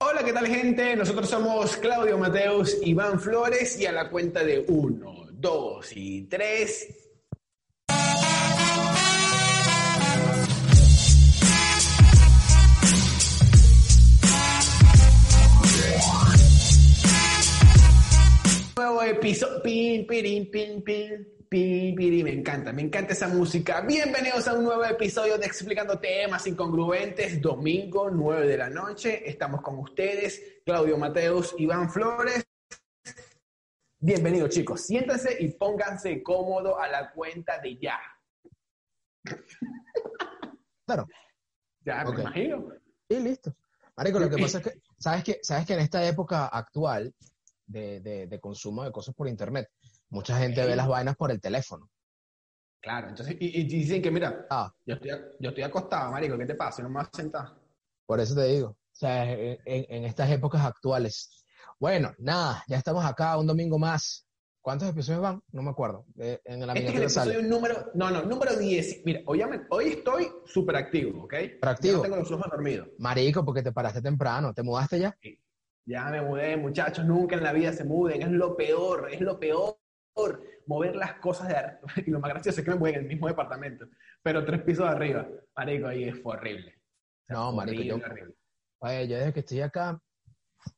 Hola, ¿qué tal gente? Nosotros somos Claudio Mateus, Iván Flores y a la cuenta de uno, dos y tres. Nuevo episodio. Pin, pin, pin, pin, pirin. Me encanta, me encanta esa música. Bienvenidos a un nuevo episodio de Explicando Temas Incongruentes, domingo 9 de la noche. Estamos con ustedes, Claudio Mateus, Iván Flores. Bienvenidos chicos, siéntanse y pónganse cómodo a la cuenta de ya. Claro. Ya, me imagino. Y listo. Marico, lo que pasa es que, ¿sabes que, sabes que en esta época actual de, de- de consumo de cosas por internet, mucha gente ve las vainas por el teléfono. Claro, entonces, y, y dicen que mira, Ah, yo estoy, yo estoy acostado, marico, ¿qué te pasa? No me vas a sentar. por eso te digo. O sea, en, estas épocas actuales. Bueno, nada, ya estamos acá un domingo más. ¿Cuántos episodios van? No me acuerdo. Eh, en la Este es el miniatura sale. episodio número, no, no, número 10. Mira, hoy, hoy estoy súper activo, ¿ok? activo. No tengo los ojos dormidos. Marico, porque te paraste temprano. ¿Te mudaste ya? Ya me mudé, muchachos, nunca en la vida se muden, es lo peor, es lo peor. Mover las cosas de arriba. Y lo más gracioso es que me mudé en el mismo departamento, pero tres pisos de arriba. Marico, ahí fue horrible. O sea, No, marico, yo- horrible, horrible. Oye, yo desde que estoy acá,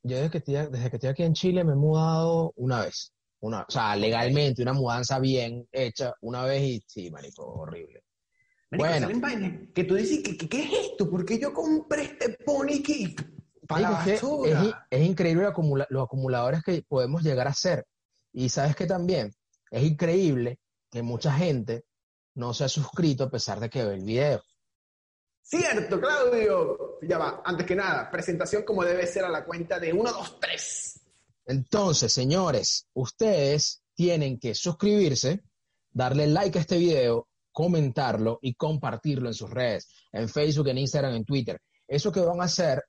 yo desde que estoy, desde que estoy aquí en Chile me he mudado una vez. Una, o sea, legalmente, una mudanza bien hecha una vez y sí, marico, horrible. Marico, Bueno. que tú dices, ¿qué, qué, es esto? ¿Por qué yo compré este pony que para la es, basura? es es increíble lo acumula- los acumuladores que podemos llegar a ser. Y sabes que también es increíble que mucha gente no se ha suscrito a pesar de que ve el video. Cierto, Claudio. Ya va, antes que nada, presentación como debe ser a la cuenta de 1, 2, 3. Entonces, señores, ustedes tienen que suscribirse, darle like a este video, comentarlo y compartirlo en sus redes, en Facebook, en Instagram, en Twitter. Eso que van a hacer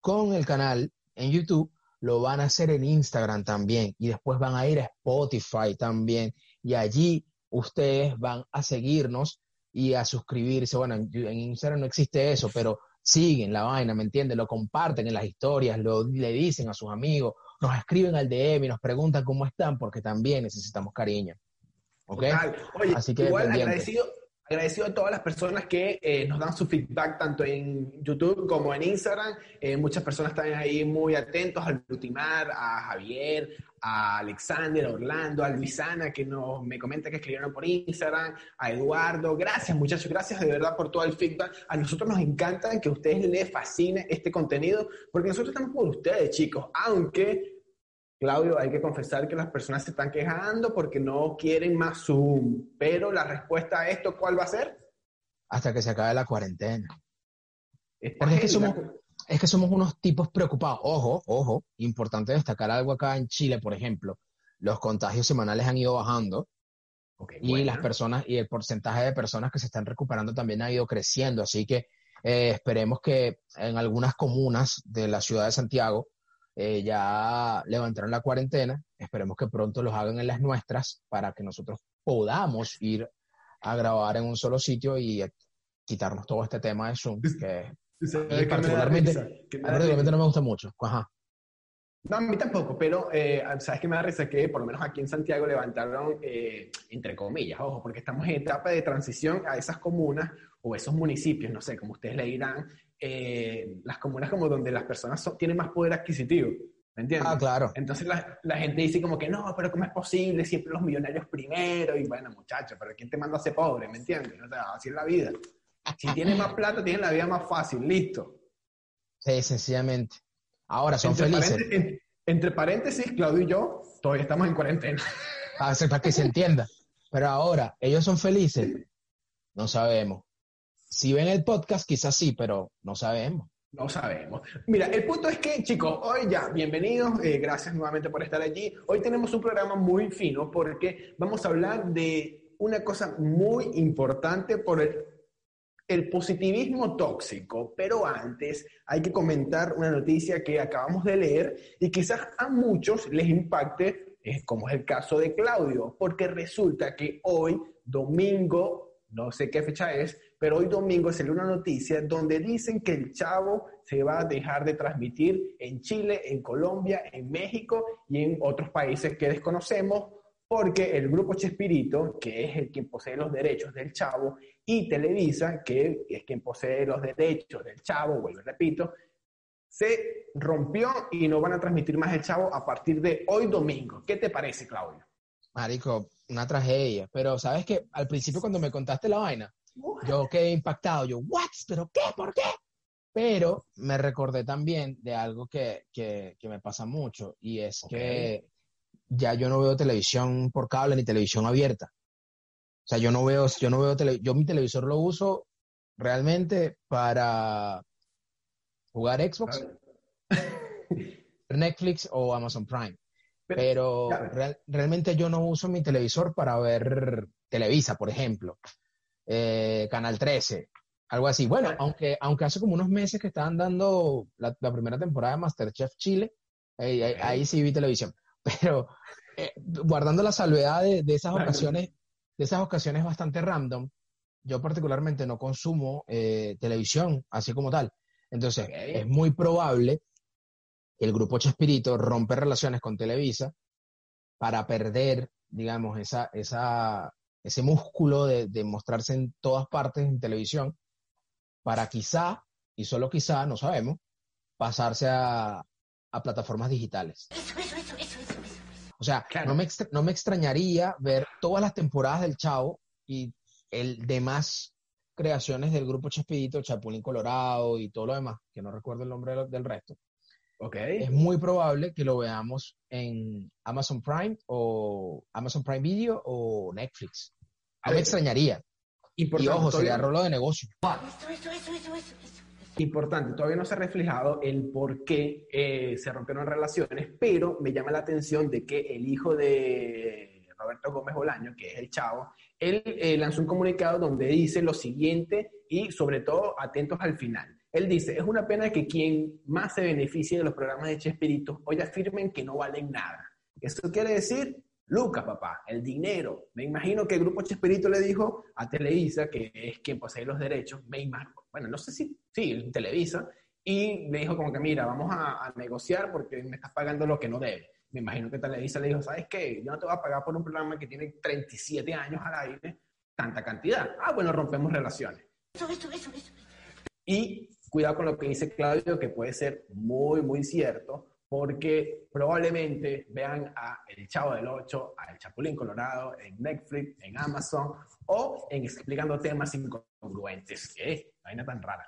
con el canal en YouTube, lo van a hacer en Instagram también y después van a ir a Spotify también y allí ustedes van a seguirnos y a suscribirse. Bueno, en, Instagram no existe eso, pero siguen la vaina, ¿me entiendes? Lo comparten en las historias, lo, le dicen a sus amigos, nos escriben al DM y nos preguntan cómo están porque también necesitamos cariño. ¿Ok? Total. Oye, Así que igual agradecido, agradecido a todas las personas que eh, nos dan su feedback tanto en YouTube como en Instagram. Eh, muchas personas están ahí muy atentos al Lutimar, a Javier, a Alexander, a Orlando, a Luisana, que nos, me comenta que escribieron por Instagram, a Eduardo. Gracias, muchachos, gracias de verdad por todo el feedback. A nosotros nos encanta que a ustedes les fascine este contenido, porque nosotros estamos por ustedes, chicos, aunque Claudio, hay que confesar que las personas se están quejando porque no quieren más Zoom. Pero la respuesta a esto, ¿cuál va a ser? Hasta que se acabe la cuarentena. Esta Porque es que somos, es que somos unos tipos preocupados. Ojo, ojo, importante destacar algo acá en Chile, por ejemplo. Los contagios semanales han ido bajando y buena. las personas y el porcentaje de personas que se están recuperando también ha ido creciendo. Así que eh, esperemos que en algunas comunas de la ciudad de Santiago eh, ya levantaron la cuarentena. Esperemos que pronto los hagan en las nuestras para que nosotros podamos ir a grabar en un solo sitio y quitarnos todo este tema de Zoom, que ¿Tú sabes y qué me da particularmente- risa? Que me risa. no me gusta mucho. Ajá. No, a mí tampoco, pero eh, ¿sabes qué me da risa? Que por lo menos aquí en Santiago levantaron, eh, entre comillas, ojo, porque estamos en etapa de transición a esas comunas o esos municipios, no sé, como ustedes le dirán, eh, las comunas como donde las personas son- tienen más poder adquisitivo, ¿me entiendes? Ah, claro. Entonces la, la gente dice como que no, pero ¿cómo es posible? Siempre los millonarios primero. Y bueno, muchachos, pero ¿quién te manda a ser pobre? ¿Me entiendes? O sea, así es la vida. Si tienes más plata, tienes la vida más fácil. Listo. Sí, sencillamente. Ahora son entre, felices. paréntesis, en- entre paréntesis, Claudio y yo todavía estamos en cuarentena. Para, hacer- para que se entienda. Pero ahora, ¿ellos son felices? No sabemos. Si ven el podcast, quizás sí, pero no sabemos. No sabemos. Mira, el punto es que, chicos, hoy ya, bienvenidos, eh, gracias nuevamente por estar allí. Hoy tenemos un programa muy fino porque vamos a hablar de una cosa muy importante por el, positivismo tóxico. Pero antes hay que comentar una noticia que acabamos de leer y quizás a muchos les impacte, como es el caso de Claudio, porque resulta que hoy, domingo, no sé qué fecha es, pero hoy domingo salió una noticia donde dicen que el Chavo se va a dejar de transmitir en Chile, en Colombia, en México y en otros países que desconocemos, porque el grupo Chespirito, que es el quien posee los derechos del Chavo, y Televisa, que es quien posee los derechos del Chavo, vuelvo repito, se rompió y no van a transmitir más el Chavo a partir de hoy domingo. ¿Qué te parece, Claudio? Marico, una tragedia. Pero sabes que al principio cuando me contaste la vaina, yo quedé impactado, yo, ¿what? ¿Pero qué? ¿Por qué? Pero me recordé también de algo que, que, que me pasa mucho y es que ya yo no veo televisión por cable ni televisión abierta. O sea, yo no veo, yo no veo tele, yo mi televisor lo uso realmente para jugar Xbox, Netflix o Amazon Prime. Pero, real, realmente yo no uso mi televisor para ver Televisa, por ejemplo eh, Canal 13, algo así. Bueno, aunque, aunque hace como unos meses que estaban dando la, primera temporada de Masterchef Chile, ahí, sí vi televisión. Pero eh, guardando la salvedad de, esas ocasiones, de esas ocasiones bastante random, yo particularmente no consumo eh, televisión así como tal. Entonces, es muy probable el grupo Chespirito rompe relaciones con Televisa para perder, digamos, esa, esa, ese músculo de, mostrarse en todas partes en televisión, para quizá, y solo quizá, no sabemos, pasarse a, plataformas digitales. O sea, no, me no me extrañaría ver todas las temporadas del Chavo y el demás creaciones del grupo Chespidito, Chapulín Colorado y todo lo demás, que no recuerdo el nombre del resto. Okay. Es muy probable que lo veamos en Amazon Prime o Amazon Prime Video o Netflix. Me extrañaría. Importante, y ojo, sería rolo de negocio. Importante, todavía no se ha reflejado el por qué eh, se rompieron relaciones, pero me llama la atención de que el hijo de Roberto Gómez Bolaño, que es el chavo, él eh, lanzó un comunicado donde dice lo siguiente y sobre todo atentos al final. Él dice, es una pena que quien más se beneficie de los programas de Chespirito hoy afirmen que no valen nada. Eso quiere decir Lucas, papá, el dinero. Me imagino que el grupo Chespirito le dijo a Televisa, que es quien posee los derechos, me imagino, bueno, no sé si, sí, Televisa, y le dijo como que, mira, vamos a, negociar porque me estás pagando lo que no debe. Me imagino que Televisa le dijo, ¿sabes qué? Yo no te voy a pagar por un programa que tiene 37 años al aire, tanta cantidad. Ah, bueno, rompemos relaciones. Eso, eso, eso, y cuidado con lo que dice Claudio, que puede ser muy, muy cierto, porque probablemente vean a El Chavo del Ocho, a El Chapulín Colorado en Netflix, en Amazon o en explicando temas incongruentes. ¿Qué? Vaina tan rara.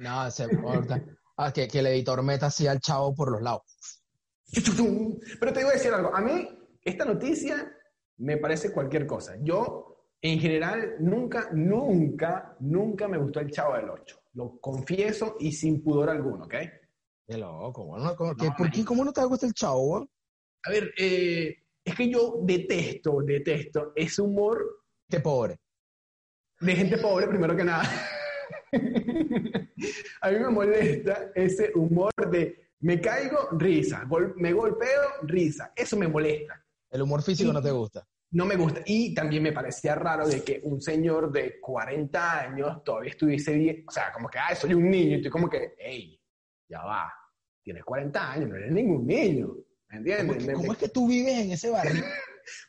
No, se importa. Ah, que, que, el editor meta así al chavo por los lados. Pero te voy a decir algo. A mí, esta noticia me parece cualquier cosa. Yo, en general, nunca, nunca, nunca me gustó el Chavo del Ocho. Lo confieso y sin pudor alguno, ¿ok? Qué loco, bueno, ¿Por qué, ¿Cómo no te gusta el chavo, A ver, eh, es que yo detesto, detesto ese humor. De pobre. De gente pobre, primero que nada. a mí me molesta ese humor de me caigo, risa. me golpeo, risa. Eso me molesta. El humor físico no te gusta. No me gusta. Y también me parecía raro de que un señor de 40 años todavía estuviese bien. O sea, como que, ah, soy un niño. Y estoy como que, hey, ya va, tienes 40 años, no eres ningún niño, ¿me entiendes? ¿Cómo, es que tú vives en ese barrio?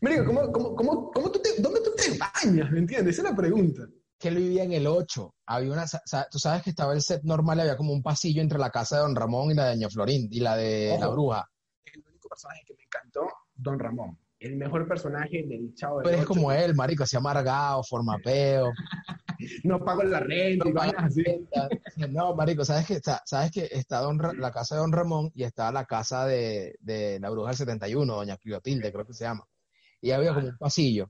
Me ¿cómo, cómo, cómo, cómo tú te, ¿dónde tú te bañas? ¿Me entiendes? Esa es la pregunta. Que él vivía en el 8. Había una, tú sabes que estaba el set normal y había como un pasillo entre la casa de Don Ramón y la de Doña Florín y la de la bruja. El único personaje que me encantó, Don Ramón el mejor personaje del Chavo Pero es como él, marico, así amargado, formapeo. no pago la renta no así. No, marico, ¿sabes que está, sabes que está la casa de Don Ramón y está la casa de, de la bruja del 71, Doña Clotilde, creo que se llama. Y había como un pasillo,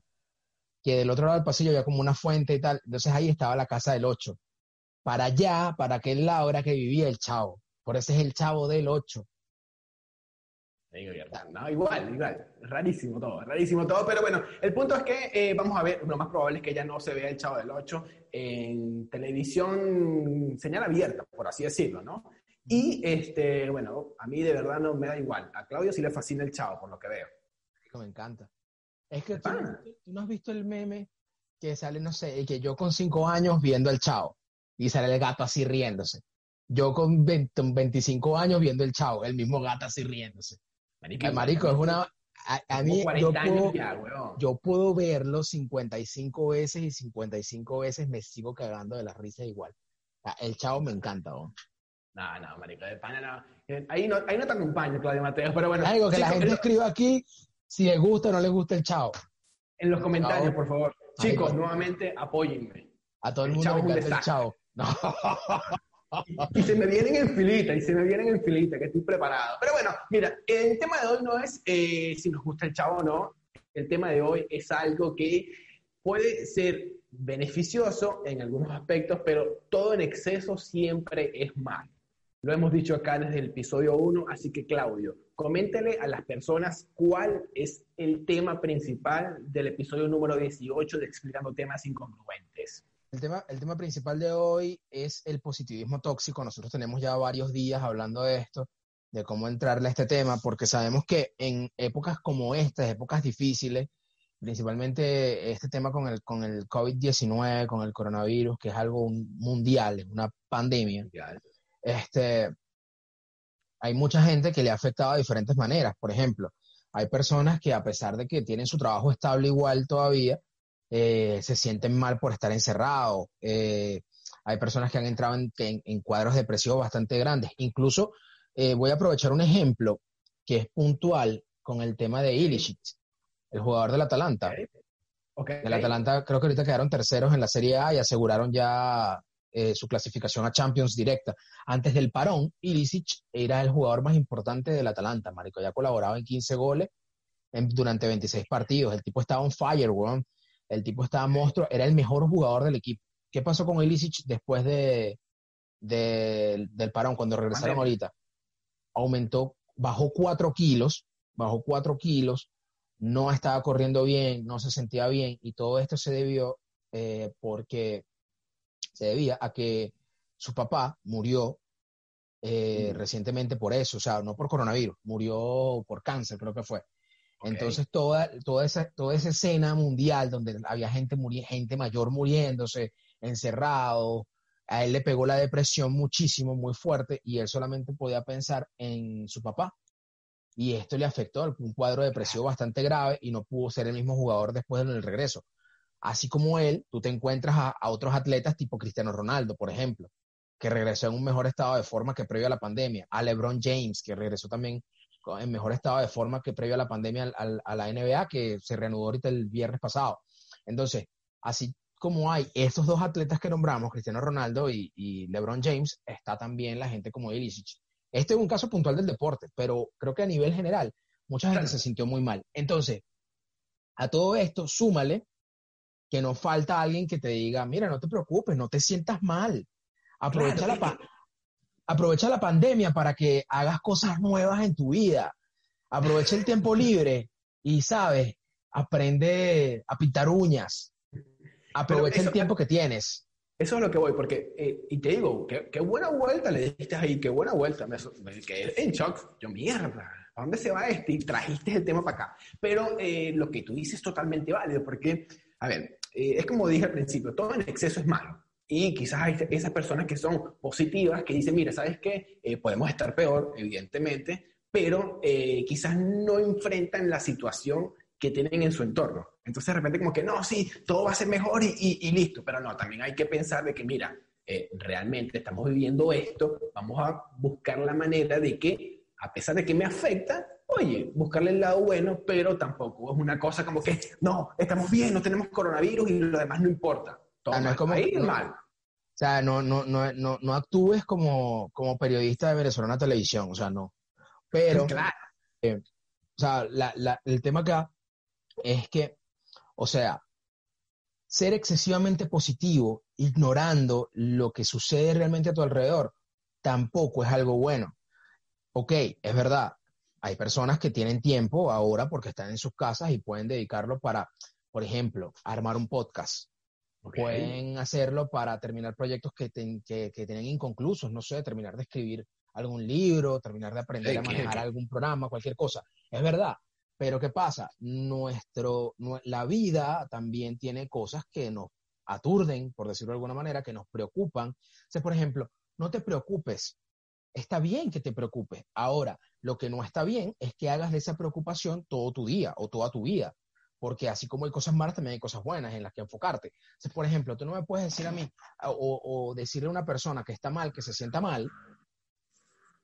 que del otro lado del pasillo había como una fuente y tal. Entonces ahí estaba la casa del 8. para allá, para aquel lado era que vivía el chavo. Por eso es el chavo del 8. No, igual, igual. Rarísimo todo, rarísimo todo. Pero bueno, el punto es que eh, vamos a ver, lo más probable es que ya no se vea el Chavo del 8 en televisión señal abierta, por así decirlo, ¿no? Y, este, bueno, a mí de verdad no me da igual. A Claudio sí le fascina el Chavo, por lo que veo. Me encanta. Es que tú, tú no has visto el meme que sale, no sé, que yo con cinco años viendo el Chavo y sale el gato así riéndose. Yo con 25 años viendo el Chavo, el mismo gato así riéndose. Marico, es una... A, mí, yo puedo, yo puedo verlo 55 veces y 55 veces me sigo cagando de la risa igual. El chavo me encanta, ¿no? No, no, marico, de pana no. Eh, ahí no, ahí no te acompaño, Claudio Mateo, pero bueno. Algo que la gente escriba aquí si les gusta o no les gusta el chavo. En los comentarios, por favor. Chicos, nuevamente, apóyenme. A todo el, mundo le encanta el chavo. No. y se me vienen en filita, y se me vienen en filita, que estoy preparado. Pero bueno, mira, el tema de hoy no es eh, si nos gusta el chavo o no. El tema de hoy es algo que puede ser beneficioso en algunos aspectos, pero todo en exceso siempre es malo. Lo hemos dicho acá desde el episodio 1, así que Claudio, coméntele a las personas cuál es el tema principal del episodio número 18 de Explicando temas incongruentes. El tema, el tema principal de hoy es el positivismo tóxico. Nosotros tenemos ya varios días hablando de esto, de cómo entrarle a este tema, porque sabemos que en épocas como estas, épocas difíciles, principalmente este tema con el, con el COVID-19, con el coronavirus, que es algo mundial, una pandemia, este, hay mucha gente que le ha afectado de diferentes maneras. Por ejemplo, hay personas que a pesar de que tienen su trabajo estable igual todavía, eh, se sienten mal por estar encerrados. Eh, hay personas que han entrado en, cuadros depresivos bastante grandes. Incluso eh, voy a aprovechar un ejemplo que es puntual con el tema de Ilicic, el jugador del Atalanta. Okay. El Atalanta creo que ahorita quedaron terceros en la Serie A y aseguraron ya su clasificación a Champions directa. Antes del parón, Ilicic era el jugador más importante del Atalanta, marico. Ya colaboraba en 15 goles durante 26 partidos. El tipo estaba on fire, weón. El tipo estaba monstruo, era el mejor jugador del equipo. ¿Qué pasó con Ilicic después de, del parón, cuando regresaron ahorita? Aumentó, bajó cuatro kilos, bajó cuatro kilos, no estaba corriendo bien, no se sentía bien, y todo esto se debió eh, porque se debía a que su papá murió eh, mm. recientemente por eso, o sea, no por coronavirus, murió por cáncer, creo que fue. Entonces, toda, toda, esa, toda esa escena mundial donde había gente, gente mayor muriéndose, encerrado, a él le pegó la depresión muchísimo, muy fuerte, y él solamente podía pensar en su papá. Y esto le afectó, un cuadro depresivo bastante grave, y no pudo ser el mismo jugador después del regreso. Así como él, tú te encuentras a, a otros atletas tipo Cristiano Ronaldo, por ejemplo, que regresó en un mejor estado de forma que previo a la pandemia, a LeBron James, que regresó también en mejor estado de forma que previo a la pandemia a la NBA, que se reanudó ahorita el viernes pasado. Entonces, así como hay estos dos atletas que nombramos, Cristiano Ronaldo y, LeBron James, está también la gente como Ilicic. Este es un caso puntual del deporte, pero creo que a nivel general, mucha gente se sintió muy mal. Entonces, a todo esto, súmale que no falta alguien que te diga, mira, no te preocupes, no te sientas mal. Aprovecha la, paz aprovecha la pandemia para que hagas cosas nuevas en tu vida. Aprovecha el tiempo libre y, ¿sabes? Aprende a pintar uñas. Aprovecha el tiempo que tienes. Eso es lo que voy, porque, eh, y te digo, qué, buena vuelta le diste ahí, qué buena vuelta. Me, quedé en shock. Yo, mierda, ¿a dónde se va este? Y trajiste el tema para acá. Pero eh, lo que tú dices es totalmente válido, porque, a ver, eh, es como dije al principio, todo en exceso es malo. Y quizás hay esas personas que son positivas, que dicen, mira, ¿sabes qué? Eh, podemos estar peor, evidentemente, pero eh, quizás no enfrentan la situación que tienen en su entorno. Entonces de repente como que, no, sí, todo va a ser mejor y, listo, pero no, también hay que pensar de que, mira, eh, realmente estamos viviendo esto, vamos a buscar la manera de que, a pesar de que me afecta, oye, buscarle el lado bueno, pero tampoco es una cosa como que, no, estamos bien, no tenemos coronavirus y lo demás no importa no es como, mal. O sea, no, no, no, no, no actúes como, como periodista de Venezolana Televisión, o sea, no. Pero, claro. Eh, o sea, el tema acá es que, o sea, ser excesivamente positivo ignorando lo que sucede realmente a tu alrededor, tampoco es algo bueno. Ok, es verdad, hay personas que tienen tiempo ahora porque están en sus casas y pueden dedicarlo para, por ejemplo, armar un podcast. Pueden hacerlo para terminar proyectos que, que, tienen inconclusos, no sé, terminar de escribir algún libro, terminar de aprender a manejar algún programa, cualquier cosa. Es verdad, pero ¿qué pasa? Nuestro, la vida también tiene cosas que nos aturden, por decirlo de alguna manera, que nos preocupan. O por ejemplo, no te preocupes. Está bien que te preocupes. Ahora, lo que no está bien es que hagas de esa preocupación todo tu día o toda tu vida. Porque así como hay cosas malas, también hay cosas buenas en las que enfocarte. Entonces, por ejemplo, tú no me puedes decir a mí o, o decirle a una persona que está mal, que se sienta mal,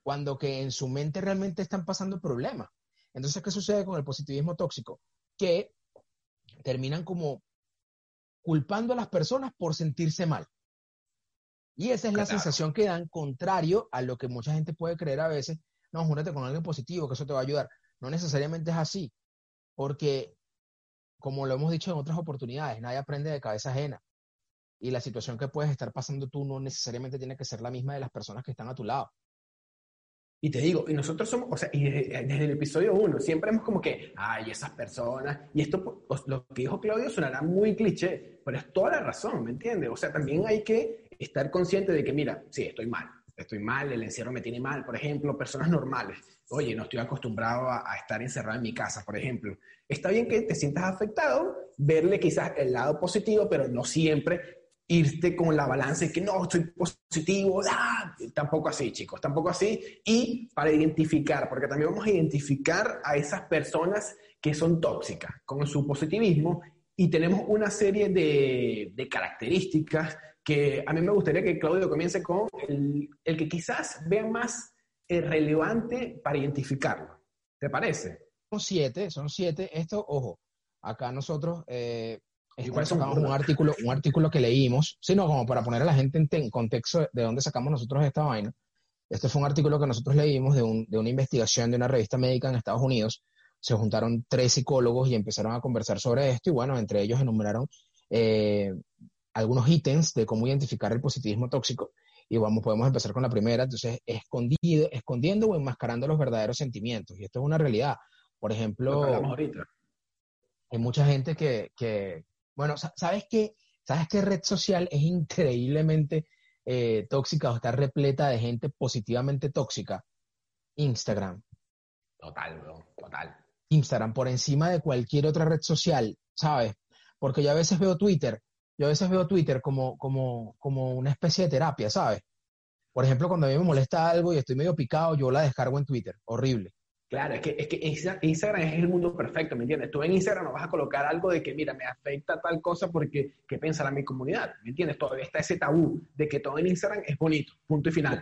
cuando que en su mente realmente están pasando problemas. Entonces, ¿qué sucede con el positivismo tóxico? Que terminan como culpando a las personas por sentirse mal. Y esa es la sensación que dan, contrario a lo que mucha gente puede creer a veces. No, júrate con alguien positivo, que eso te va a ayudar. No necesariamente es así, porque, como lo hemos dicho en otras oportunidades, nadie aprende de cabeza ajena. Y la situación que puedes estar pasando tú no necesariamente tiene que ser la misma de las personas que están a tu lado. Y te digo, y nosotros somos, o sea, y desde, el episodio uno, siempre hemos como que, ay, esas personas, y esto, lo que dijo Claudio sonará muy cliché, pero es toda la razón, ¿me entiendes? O sea, también hay que estar consciente de que, mira, sí, estoy mal, estoy mal, el encierro me tiene mal, por ejemplo, personas normales, oye, no estoy acostumbrado a, estar encerrado en mi casa, por ejemplo. Está bien que te sientas afectado, verle quizás el lado positivo, pero no siempre irte con la balanza y que no, estoy positivo, ¡ah! tampoco así, chicos, tampoco así. Y para identificar, porque también vamos a identificar a esas personas que son tóxicas con su positivismo y tenemos una serie de, de características que a mí me gustaría que Claudio comience con el, el que quizás vea más eh, relevante para identificarlo. ¿Te parece? Son siete, son siete. Esto, ojo, acá nosotros eh, Igual sacamos un artículo, un artículo que leímos, sino como para poner a la gente en, contexto de dónde sacamos nosotros esta vaina. Este fue un artículo que nosotros leímos de, un, de una investigación de una revista médica en Estados Unidos. Se juntaron tres psicólogos y empezaron a conversar sobre esto y bueno, entre ellos enumeraron eh, algunos ítems de cómo identificar el positivismo tóxico. Y vamos, podemos empezar con la primera, entonces, escondido, escondiendo o enmascarando los verdaderos sentimientos. Y esto es una realidad. Por ejemplo, hay mucha gente que, que, bueno, ¿sabes qué? ¿Sabes qué red social es increíblemente eh, tóxica o está repleta de gente positivamente tóxica? Instagram. Total, bro, total. Instagram, por encima de cualquier otra red social, ¿sabes? Porque yo a veces veo Twitter, yo a veces veo Twitter como, como, como una especie de terapia, ¿sabes? Por ejemplo, cuando a mí me molesta algo y estoy medio picado, yo la descargo en Twitter. Horrible. Claro, es que, es que Instagram es el mundo perfecto, ¿me entiendes? Tú en Instagram no vas a colocar algo de que, mira, me afecta tal cosa porque, ¿qué pensará mi comunidad? ¿Me entiendes? Todavía está ese tabú de que todo en Instagram es bonito, punto y final.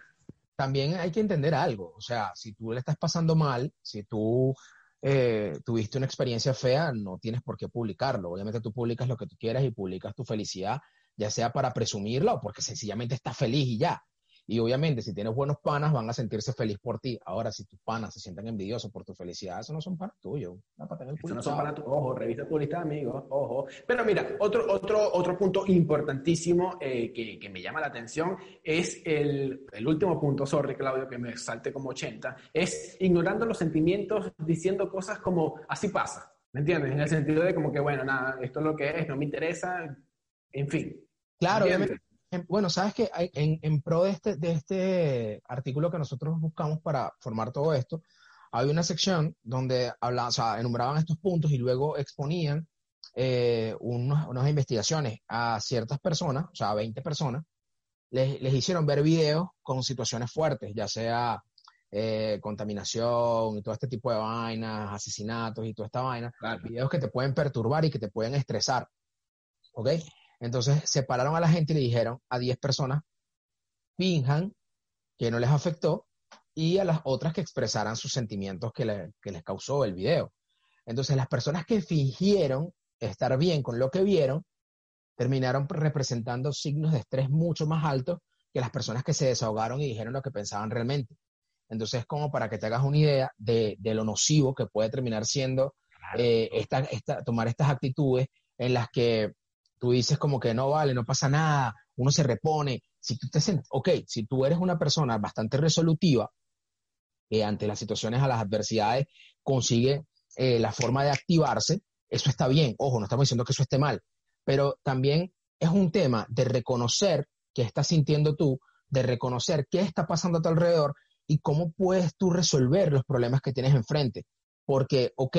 También hay que entender algo, o sea, si tú le estás pasando mal, si tú eh, tuviste una experiencia fea, no tienes por qué publicarlo. Obviamente tú publicas lo que tú quieras y publicas tu felicidad, ya sea para presumirla o porque sencillamente estás feliz y ya. Y obviamente, si tienes buenos panas, van a sentirse feliz por ti. Ahora, si tus panas se sienten envidiosos por tu felicidad, eso no son panas tuyos. Eso no son panas tuyos. Ojo, revisa tu lista de amigos. Ojo. Pero mira, otro, otro, otro punto importantísimo eh, que, que, me llama la atención es el, el, último punto, sorry, Claudio, que me salte como 80, es ignorando los sentimientos, diciendo cosas como así pasa. ¿Me entiendes? En el sentido de como que, bueno, nada, esto es lo que es, no me interesa, en fin. Claro, obviamente bueno, sabes que en, en, pro de este, de este artículo que nosotros buscamos para formar todo esto, hay una sección donde hablaban, o sea, enumeraban estos puntos y luego exponían eh, unas investigaciones a ciertas personas, o sea, a 20 personas, les, les hicieron ver videos con situaciones fuertes, ya sea eh, contaminación y todo este tipo de vainas, asesinatos y toda esta vaina, videos que te pueden perturbar y que te pueden estresar. ¿Ok? Entonces separaron a la gente y le dijeron a 10 personas, finjan que no les afectó y a las otras que expresaran sus sentimientos que, les causó el video. Entonces las personas que fingieron estar bien con lo que vieron, terminaron representando signos de estrés mucho más altos que las personas que se desahogaron y dijeron lo que pensaban realmente. Entonces, como para que te hagas una idea de, lo nocivo que puede terminar siendo eh, tomar estas actitudes en las que tú dices como que no vale, no pasa nada, uno se repone. Si tú te sientes, ok, si tú eres una persona bastante resolutiva, que ante las situaciones, a las adversidades, consigue eh, la forma de activarse, eso está bien. Ojo, no estamos diciendo que eso esté mal, pero también es un tema de reconocer qué estás sintiendo tú, de reconocer qué está pasando a tu alrededor y cómo puedes tú resolver los problemas que tienes enfrente. Porque, ok,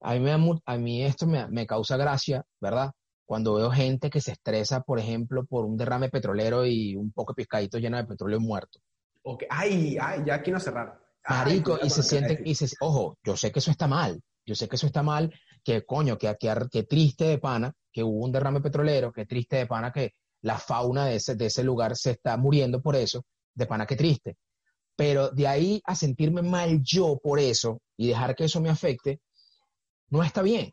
a mí, me, a mí esto me causa gracia, ¿verdad? Cuando veo gente que se estresa, por ejemplo, por un derrame petrolero y un poco de pescadito lleno de petróleo muerto. Okay. Ay, ay, ya aquí no cerraron. Marico, y se sienten, y se, ojo, yo sé que eso está mal, yo sé que eso está mal, que coño, que, que, triste de pana que hubo un derrame petrolero, que triste de pana que la fauna de ese, de ese lugar se está muriendo por eso, de pana que triste. Pero de ahí a sentirme mal yo por eso y dejar que eso me afecte, no está bien,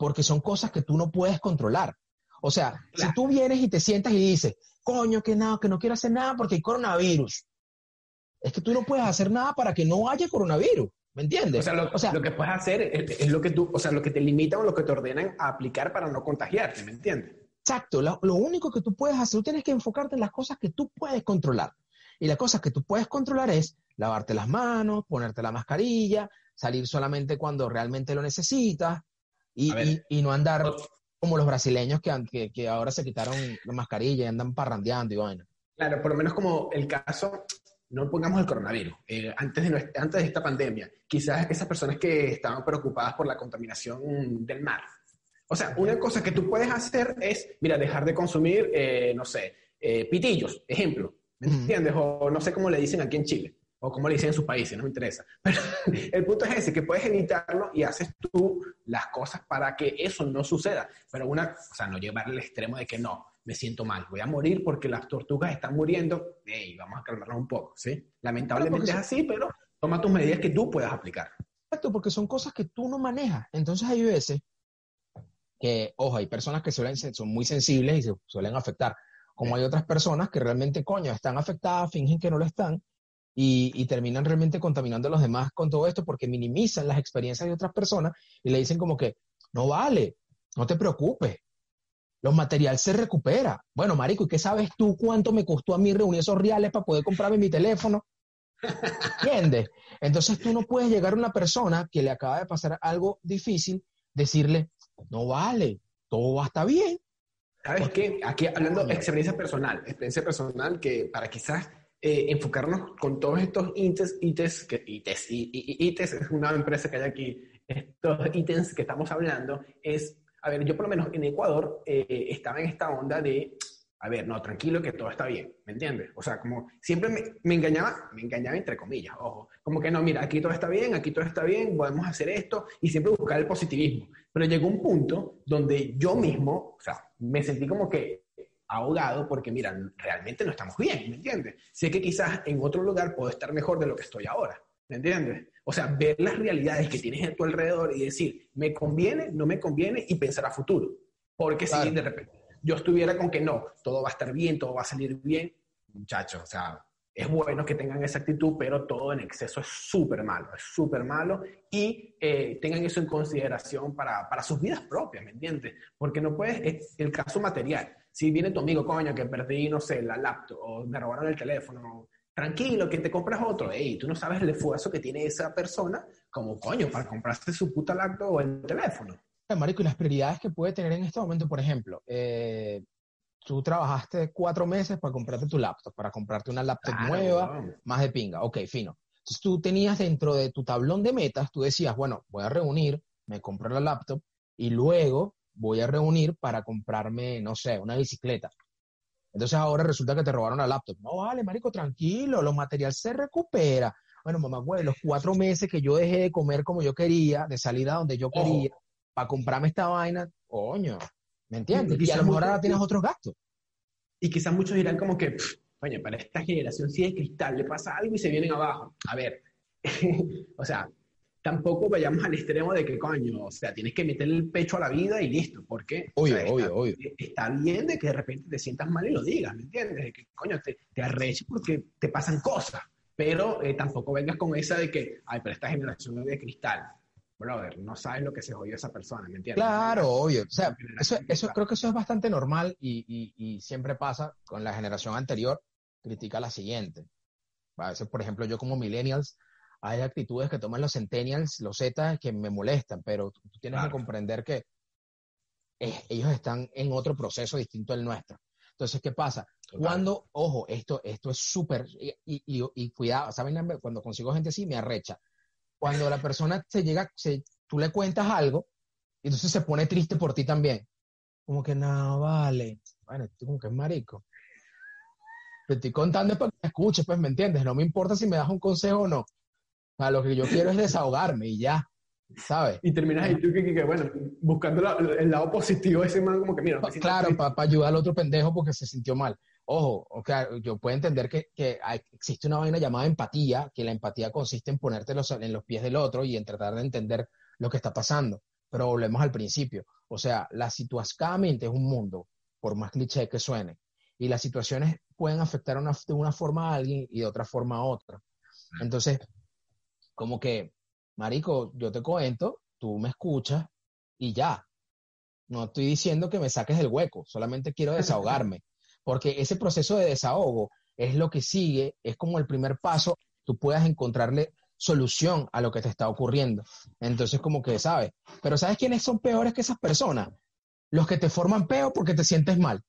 porque son cosas que tú no puedes controlar. O sea, si tú vienes y te sientas y dices, coño, que nada, que no quiero hacer nada porque hay coronavirus, es que tú no puedes hacer nada para que no haya coronavirus. ¿Me entiendes? O sea, lo, que puedes hacer es, lo que tú, o sea, lo que te limitan o lo que te ordenan a aplicar para no contagiarte, ¿me entiendes? Exacto, lo, único que tú puedes hacer, tú tienes que enfocarte en las cosas que tú puedes controlar. Y las cosas que tú puedes controlar es lavarte las manos, ponerte la mascarilla, salir solamente cuando realmente lo necesitas y, no andar como los brasileños que, que, ahora se quitaron la mascarilla y andan parrandeando y vaina. Claro, por lo menos como el caso, no pongamos el coronavirus, eh, antes, de, antes de esta pandemia, quizás esas personas que estaban preocupadas por la contaminación del mar. O sea, una cosa que tú puedes hacer es, mira, dejar de consumir, eh, no sé, eh, pitillos, ejemplo, ¿me entiendes? O no sé cómo le dicen aquí en Chile, o cómo le dicen en sus países, no me interesa. Pero el punto es ese, que puedes evitarlo y haces tú las cosas para que eso no suceda. Pero una, o sea, no llevar al extremo de que no, me siento mal, voy a morir porque las tortugas están muriendo, hey, vamos a calmarnos un poco, ¿sí? Lamentablemente es así, pero toma tus medidas que tú puedas aplicar. Exacto, porque son cosas que tú no manejas. Entonces hay veces que, ojo, hay personas que suelen, son muy sensibles y se suelen afectar, como hay otras personas que realmente, coño, están afectadas, fingen que no lo están y, y, terminan realmente contaminando a los demás con todo esto porque minimizan las experiencias de otras personas y le dicen como que, no vale, no te preocupes, los materiales se recupera. Bueno, marico, ¿y qué sabes tú cuánto me costó a mí reunir esos reales para poder comprarme mi teléfono? ¿Entiendes? Entonces tú no puedes llegar a una persona que le acaba de pasar algo difícil, decirle, no vale, todo va a estar bien. ¿Sabes qué? Aquí hablando de experiencia personal, experiencia personal que para quizás eh, enfocarnos con todos estos ítems, ítems, que, ítems, ítems es una empresa que hay aquí, estos ítems que estamos hablando, es a ver, yo por lo menos en Ecuador eh, estaba en esta onda de, a ver, no, tranquilo, que todo está bien, ¿me entiendes? O sea, como siempre me, me, engañaba, me engañaba entre comillas, ojo, como que no, mira, aquí todo está bien, aquí todo está bien, podemos hacer esto, y siempre buscar el positivismo. Pero llegó un punto donde yo mismo, o sea, me sentí como que ahogado porque, mira, realmente no estamos bien, ¿me entiendes? Sé que quizás en otro lugar puedo estar mejor de lo que estoy ahora, ¿me entiendes? O sea, ver las realidades que tienes a tu alrededor y decir, me conviene, no me conviene y pensar a futuro. Porque si de repente yo estuviera con que no, todo va a estar bien, todo va a salir bien, muchachos, o sea, es bueno que tengan esa actitud, pero todo en exceso es súper malo, es súper malo y eh, tengan eso en consideración para, para, sus vidas propias, ¿me entiendes? Porque no puedes, es el caso material. Si viene tu amigo, coño, que perdí, no sé, la laptop o me robaron el teléfono, tranquilo, que te compras otro. Ey, tú no sabes el esfuerzo que tiene esa persona como coño para comprarse su puta laptop o el teléfono. Marico, y las prioridades que puede tener en este momento, por ejemplo, eh, tú trabajaste cuatro meses para comprarte tu laptop, para comprarte una laptop nueva, más de pinga. Ok, fino. Entonces tú tenías dentro de tu tablón de metas, tú decías, bueno, voy a reunir, me compro la laptop y luego voy a reunir para comprarme, no sé, una bicicleta. Entonces ahora resulta que te robaron la laptop. No, vale, marico, tranquilo, los materiales se recupera. Bueno, mamá, güey, los cuatro meses que yo dejé de comer como yo quería, de salir a donde yo quería, para comprarme esta vaina, coño, ¿me entiendes? Y, a lo mejor ahora tienes otros gastos. Y quizás muchos dirán como que, coño, para esta generación si es cristal le pasa algo y se vienen abajo. A ver, o sea, tampoco vayamos al extremo de que, coño, o sea, tienes que meterle el pecho a la vida y listo. ¿Por qué? Obvio, obvio, está, obvio. Está bien de que de repente te sientas mal y lo digas, ¿me entiendes? De que, coño, te, te arreches porque te pasan cosas. Pero eh, tampoco vengas con esa de que, ay, pero esta generación es de cristal. brother, no sabes lo que se jodió esa persona, ¿me entiendes? Claro, obvio. O sea, eso, eso creo que eso es bastante normal y, y, y siempre pasa con la generación anterior, critica la siguiente. A veces, por ejemplo, yo como millennials, hay actitudes que toman los centennials, los Z, que me molestan, pero tú tienes Claro. que comprender que eh, ellos están en otro proceso distinto al nuestro. Entonces, ¿qué pasa? Total. Cuando, ojo, esto, esto es súper, y, y, y- y cuidado, ¿saben? Cuando consigo gente así, me arrecha. Cuando la persona se llega, se, tú le cuentas algo, y entonces se pone triste por ti también. Como que, no, vale. Bueno, tú como que es marico. Te estoy contando para que me escuches, pues, ¿me entiendes? No me importa si me das un consejo o no. Sea, lo que yo quiero es desahogarme y ya, ¿sabes? Y terminas ahí tú que, que- que, bueno, buscando la- el lado positivo de ese man, como que mira, Pa- claro, para ayudar al otro pendejo porque se sintió mal. Ojo, o sea, yo puedo entender que, que hay- existe una vaina llamada empatía, que la empatía consiste en ponerte los- en los pies del otro y en tratar de entender lo que está pasando. Pero volvemos al principio. O sea, la situación, cada mente es un mundo, por más cliché que suene. Y las situaciones pueden afectar una- de una forma a alguien y de otra forma a otra. Entonces, como que, marico, yo te cuento, tú me escuchas y ya. No estoy diciendo que me saques del hueco, solamente quiero desahogarme, porque ese proceso de desahogo es lo que sigue, es como el primer paso, tú puedas encontrarle solución a lo que te está ocurriendo. Entonces, como que, ¿sabes? Pero ¿sabes quiénes son peores que esas personas? Los que te forman peo porque te sientes mal.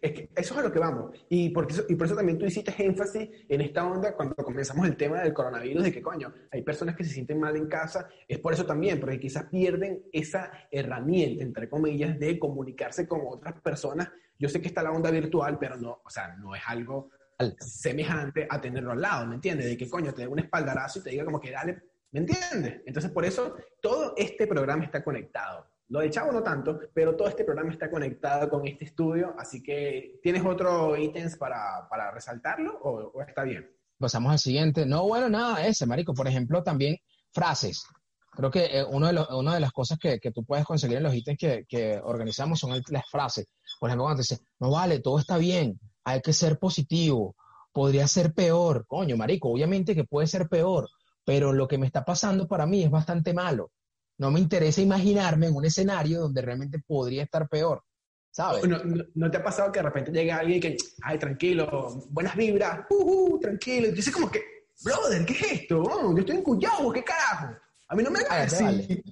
Es eso es a lo que vamos. Y por, eso, y por eso también tú hiciste énfasis en esta onda cuando comenzamos el tema del coronavirus, de que coño, hay personas que se sienten mal en casa. Es por eso también, porque quizás pierden esa herramienta, entre comillas, de comunicarse con otras personas. Yo sé que está la onda virtual, pero no, o sea, no es algo semejante a tenerlo al lado, ¿me entiendes? De que coño, te dé un espaldarazo y te diga como que dale, ¿me entiendes? Entonces, por eso todo este programa está conectado. Lo de Chavo no tanto, pero todo este programa está conectado con este estudio, así que ¿tienes otro ítems para, para resaltarlo o, está bien? Pasamos al siguiente. No, bueno, nada, ese, marico. Por ejemplo, también frases. Creo que eh, uno de los- una de las cosas que, que tú puedes conseguir en los ítems que, que organizamos son las frases. Por ejemplo, cuando te dice, no vale, todo está bien, hay que ser positivo, podría ser peor. Coño, marico, obviamente que puede ser peor, pero lo que me está pasando para mí es bastante malo. No me interesa imaginarme en un escenario donde realmente podría estar peor, ¿sabes? ¿No, no, no te ha pasado que de repente llega alguien que, ay, tranquilo, buenas vibras, uh, uh, tranquilo, y dices como que, brother, ¿qué es esto? Oh, yo estoy en Cuyabo, ¿qué carajo? A mí no me hagas así.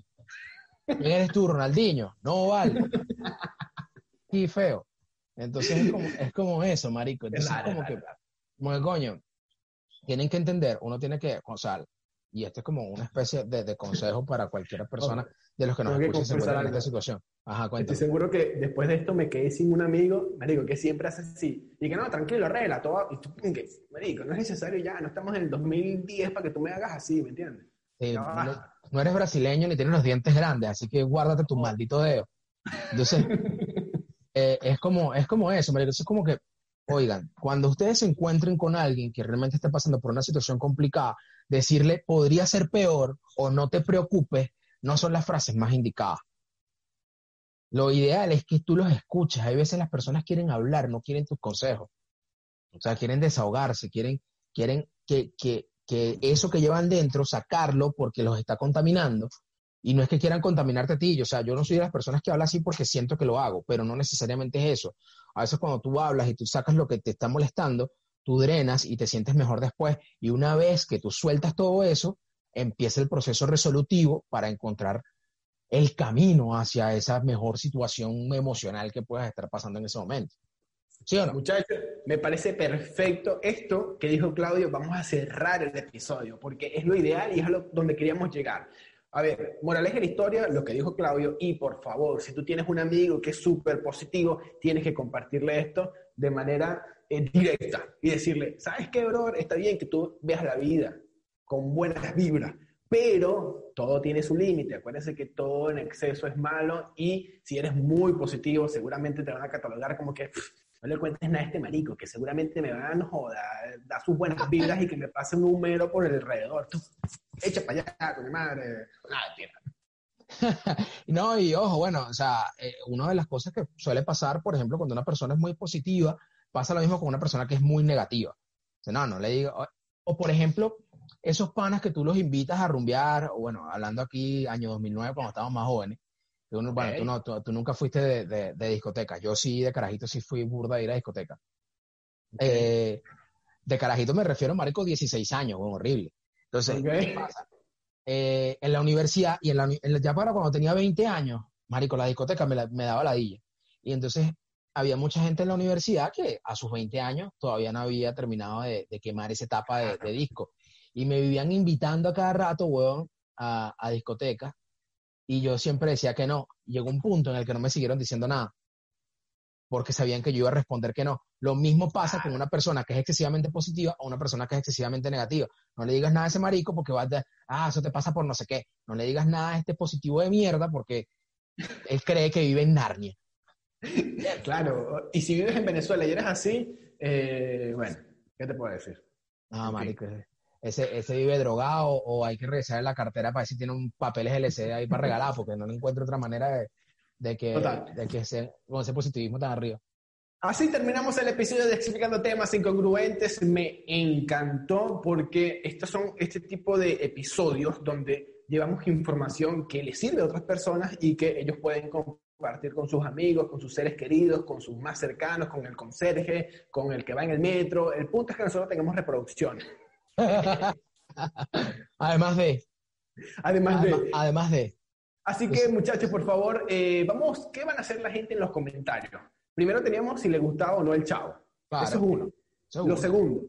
¿Quién eres tú, Ronaldinho? No vale. Y feo. Entonces es como, es como eso, marico. Entonces Claro, es como claro, que, como que, coño, tienen que entender, uno tiene que, o sea, y esto es como una especie de, de consejo para cualquier persona de los que nos escuchen se en esta situación. Ajá, Estoy seguro que después de esto me quedé sin un amigo, marico, que siempre hace así. Y que no, tranquilo, arregla todo. Y tú, que, marico, no es necesario ya, no estamos en el 2010 para que tú me hagas así, ¿me entiendes? Eh, no, basta. no eres brasileño ni tienes los dientes grandes, así que guárdate tu maldito dedo. Entonces, eh, es, como, es como eso, marico. Eso es como que, oigan, cuando ustedes se encuentren con alguien que realmente está pasando por una situación complicada, decirle podría ser peor o no te preocupes, no son las frases más indicadas. Lo ideal es que tú los escuches. Hay veces las personas quieren hablar, no quieren tus consejos. O sea, quieren desahogarse, quieren, quieren que, que, que eso que llevan dentro, sacarlo porque los está contaminando. Y no es que quieran contaminarte a ti. O sea, yo no soy de las personas que habla así porque siento que lo hago, pero no necesariamente es eso. A veces cuando tú hablas y tú sacas lo que te está molestando, tú drenas y te sientes mejor después. Y una vez que tú sueltas todo eso, empieza el proceso resolutivo para encontrar el camino hacia esa mejor situación emocional que puedas estar pasando en ese momento. ¿Sí no? Muchachos, me parece perfecto esto que dijo Claudio. Vamos a cerrar el episodio porque es lo ideal y es lo donde queríamos llegar. A ver, moraleja de la historia, lo que dijo Claudio, y por favor, si tú tienes un amigo que es súper positivo, tienes que compartirle esto de manera eh, directa y decirle, ¿sabes qué, bro? Está bien que tú veas la vida con buenas vibras, pero todo tiene su límite. Acuérdense que todo en exceso es malo y si eres muy positivo, seguramente te van a catalogar como que "Pff, no le cuentes nada a este marico, que seguramente me van a joder, da sus buenas vibras y que me pase un número por el alrededor. Tú, echa para allá, con mi madre. Nada, tira. No, y ojo, bueno, o sea, eh, una de las cosas que suele pasar, por ejemplo, cuando una persona es muy positiva, pasa lo mismo con una persona que es muy negativa. O sea, no, no le digo, o, o, por ejemplo, esos panas que tú los invitas a rumbear, o bueno, hablando aquí año 2009 cuando estábamos más jóvenes, que uno, bueno, tú, no, tú, nunca fuiste de, de, discoteca, yo sí de carajito sí fui burda de ir a discoteca. Eh, de carajito me refiero, marico, 16 años, bueno, horrible. Entonces, ¿qué pasa? Eh, en la universidad, y en la, ya para cuando tenía 20 años, marico, la discoteca me, me daba ladilla. Y entonces había mucha gente en la universidad que a sus 20 años todavía no había terminado de, quemar esa etapa de, disco. Y me vivían invitando a cada rato, weón, a, a discotecas. Y yo siempre decía que no. Llegó un punto en el que no me siguieron diciendo nada. Porque sabían que yo iba a responder que no. Lo mismo pasa con una persona que es excesivamente positiva o una persona que es excesivamente negativa. No le digas nada a ese marico porque va a decir, ah, eso te pasa por no sé qué. No le digas nada a este positivo de mierda porque él cree que vive en Narnia. Claro, y si vives en Venezuela y eres así, eh, bueno, ¿qué te puedo decir? Ah, marico, ese, ese vive drogado o hay que revisar la cartera para ver si tiene un papel GLC ahí para regalar, porque no encuentro otra manera de, que, de que ese, con ese positivismo tan arriba. Así terminamos el episodio de Explicando Temas Incongruentes. Me encantó porque estos son este tipo de episodios donde llevamos información que les sirve a otras personas y que ellos pueden compartir con sus amigos, con sus seres queridos, con sus más cercanos, con el conserje, con el que va en el metro. El punto es que nosotros tengamos reproducción. además de. Además de. Además de. Así que, muchachos, por favor, eh, vamos, ¿qué van a hacer la gente en los comentarios? Primero teníamos si le gustaba o no el chavo. Eso es uno. Lo segundo.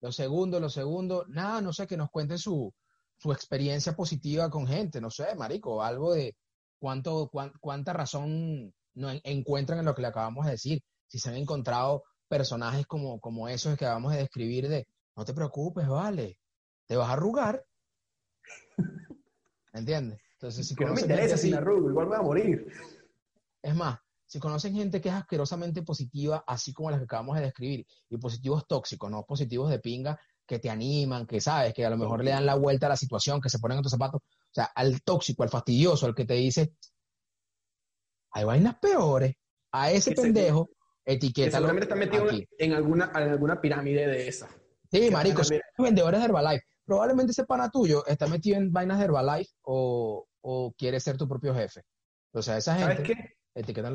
Lo segundo, lo segundo, nada, no sé, que nos cuente su, su experiencia positiva con gente, no sé, marico, algo de, cuánto, cuánta razón no encuentran en lo que le acabamos de decir. Si se han encontrado personajes como, como esos que acabamos de describir de, no te preocupes, vale, te vas a arrugar. ¿Entiendes? Entonces, si no me interesa si me arrugo, igual voy a morir. Es más, si conocen gente que es asquerosamente positiva, así como las que acabamos de describir, y positivos tóxicos, no positivos de pinga, que te animan, que sabes, que a lo mejor le dan la vuelta a la situación, que se ponen en tus zapatos, sea, al tóxico, al fastidioso, al que te dice, hay vainas peores, a ese, pendejo, etiqueta. Seguramente está metido en alguna, alguna pirámide de esas. Sí, marico, son vendedores de Herbalife. Probablemente ese pana tuyo está metido en vainas de Herbalife o, o quiere ser tu propio jefe. O sea, esa gente... ¿Sabes qué?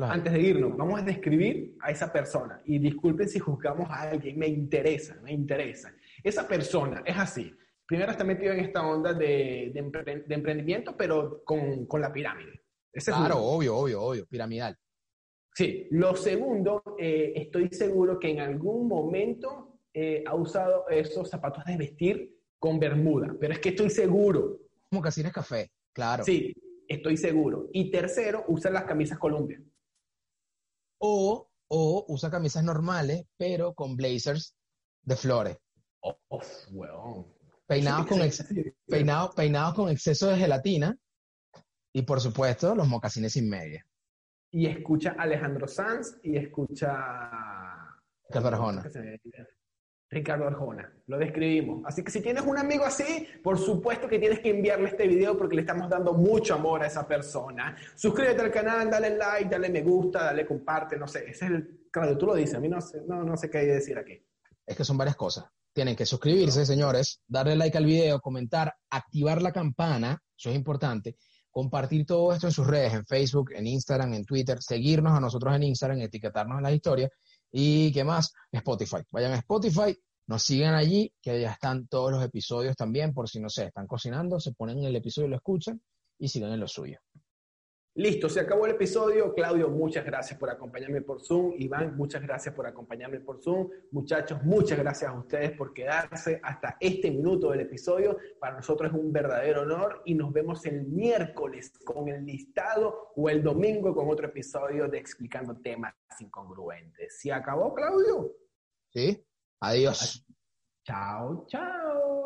Antes de irnos, vamos a describir a esa persona. Y disculpen si juzgamos a alguien, me interesa, me interesa. Esa persona es así primero está metido en esta onda de, emprendimiento, pero con, la pirámide. claro, obvio, obvio, obvio, piramidal. Sí, lo segundo, eh, estoy seguro que en algún momento eh, ha usado esos zapatos de vestir con bermuda, pero es que estoy seguro. Como casines café, claro. Sí, estoy seguro. Y tercero, usa las camisas Columbia. O, o usa camisas normales, pero con blazers de flores. Oh, oh peinados, con peinados, con exceso de gelatina y por supuesto los mocasines sin media. Y escucha Alejandro Sanz y escucha Ricardo Arjona. Ricardo Arjona, lo describimos. Así que si tienes un amigo así, por supuesto que tienes que enviarle este video porque le estamos dando mucho amor a esa persona. Suscríbete al canal, dale like, dale me gusta, dale comparte, no sé. Ese es el. Claro, tú lo dices, a mí no sé, no, no sé qué hay que decir aquí. Es que son varias cosas tienen que suscribirse, señores, darle like al video, comentar, activar la campana, eso es importante, compartir todo esto en sus redes, en Facebook, en Instagram, en Twitter, seguirnos a nosotros en Instagram, etiquetarnos en las historias y qué más, Spotify. Vayan a Spotify, nos sigan allí, que ya están todos los episodios también, por si no sé, están cocinando, se ponen en el episodio, lo escuchan y sigan en lo suyo. Listo, se acabó el episodio. Claudio, muchas gracias por acompañarme por Zoom. Iván, muchas gracias por acompañarme por Zoom. Muchachos, muchas gracias a ustedes por quedarse hasta este minuto del episodio. Para nosotros es un verdadero honor y nos vemos el miércoles con el listado o el domingo con otro episodio de Explicando temas incongruentes. ¿Se acabó, Claudio? Sí. Adiós. Chao, chao.